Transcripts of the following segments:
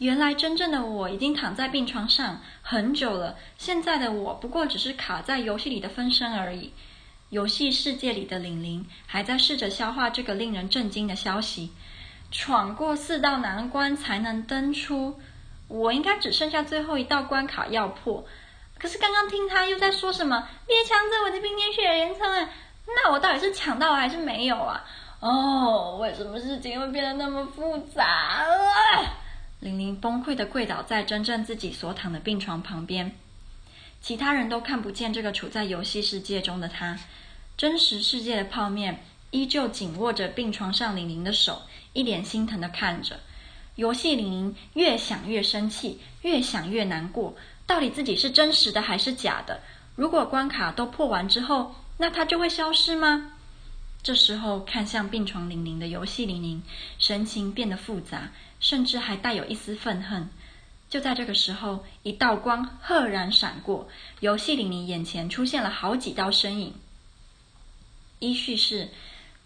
原来真正的我已经躺在病床上很久了，现在的我不过只是卡在游戏里的分身而已。游戏世界里的玲玲还在试着消化这个令人震惊的消息。闯过四道难关才能登出，我应该只剩下最后一道关卡要破。可是刚刚听他又在说什么“别抢走我的冰天雪莲葱”，那我到底是抢到了还是没有啊？哦，为什么事情会变得那么复杂啊？玲玲崩溃地跪倒在真正自己所躺的病床旁边，其他人都看不见这个处在游戏世界中的她。真实世界的泡面依旧紧握着病床上玲玲的手，一脸心疼地看着。游戏玲玲越想越生气，越想越难过。到底自己是真实的还是假的？如果关卡都破完之后，那她就会消失吗？这时候，看向病床玲玲的游戏玲玲，神情变得复杂。甚至还带有一丝愤恨。就在这个时候，一道光赫然闪过，游戏玲玲眼前出现了好几道身影。依序是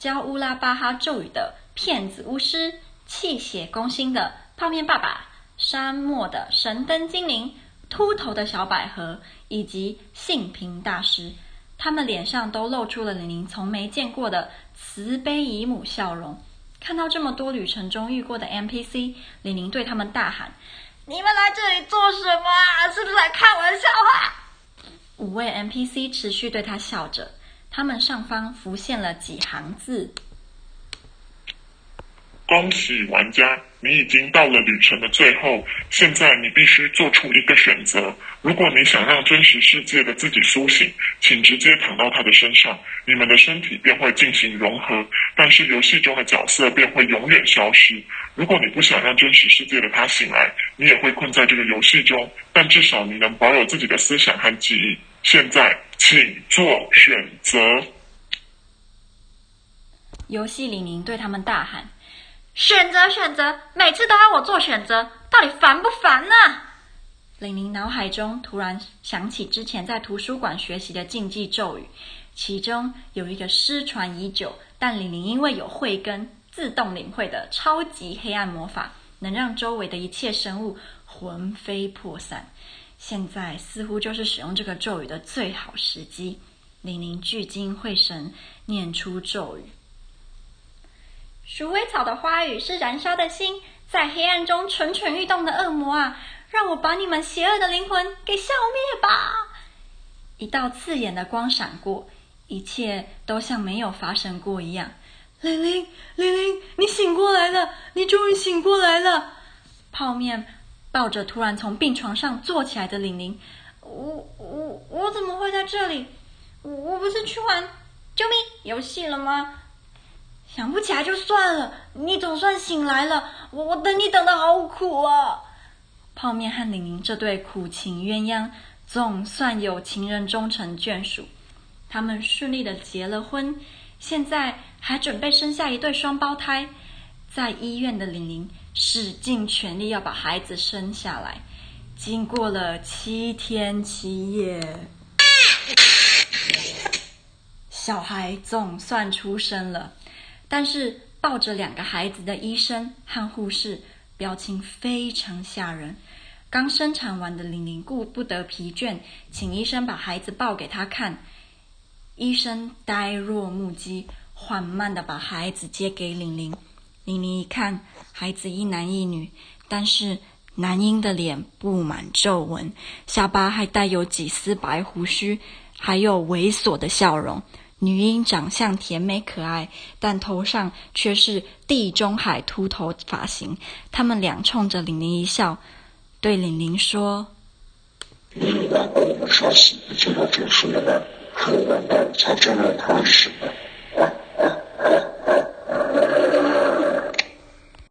教乌拉巴哈咒语的骗子巫师、气血攻心的泡面爸爸、沙漠的神灯精灵、秃头的小百合以及性平大师。他们脸上都露出了玲玲从没见过的慈悲姨母笑容。看到这么多旅程中遇过的 NPC，玲玲对他们大喊：“你们来这里做什么啊？是不是来看我的笑话？”五位 NPC 持续对他笑着，他们上方浮现了几行字。恭喜玩家，你已经到了旅程的最后。现在你必须做出一个选择。如果你想让真实世界的自己苏醒，请直接躺到他的身上，你们的身体便会进行融合，但是游戏中的角色便会永远消失。如果你不想让真实世界的他醒来，你也会困在这个游戏中，但至少你能保有自己的思想和记忆。现在，请做选择。游戏里，宁对他们大喊。选择，选择，每次都要我做选择，到底烦不烦呢？玲玲脑海中突然想起之前在图书馆学习的禁忌咒语，其中有一个失传已久，但玲玲因为有慧根，自动领会的超级黑暗魔法，能让周围的一切生物魂飞魄散。现在似乎就是使用这个咒语的最好时机。玲玲聚精会神，念出咒语。鼠尾草的花语是燃烧的心，在黑暗中蠢蠢欲动的恶魔啊，让我把你们邪恶的灵魂给消灭吧！一道刺眼的光闪过，一切都像没有发生过一样。玲玲，玲玲，你醒过来了！你终于醒过来了！泡面抱着突然从病床上坐起来的玲玲，我我我怎么会在这里？我我不是去玩救命游戏了吗？想不起来就算了，你总算醒来了，我我等你等得好苦啊！泡面和玲玲这对苦情鸳鸯，总算有情人终成眷属。他们顺利的结了婚，现在还准备生下一对双胞胎。在医院的玲玲使尽全力要把孩子生下来，经过了七天七夜，小孩总算出生了。但是抱着两个孩子的医生和护士表情非常吓人。刚生产完的玲玲顾不得疲倦，请医生把孩子抱给她看。医生呆若木鸡，缓慢地把孩子接给玲玲。玲玲一看，孩子一男一女，但是男婴的脸布满皱纹，下巴还带有几丝白胡须，还有猥琐的笑容。女婴长相甜美可爱，但头上却是地中海秃头发型。他们俩冲着玲玲一笑，对玲玲说：“你以为我们说死就要结束了吗？很完蛋，才真的开始了。”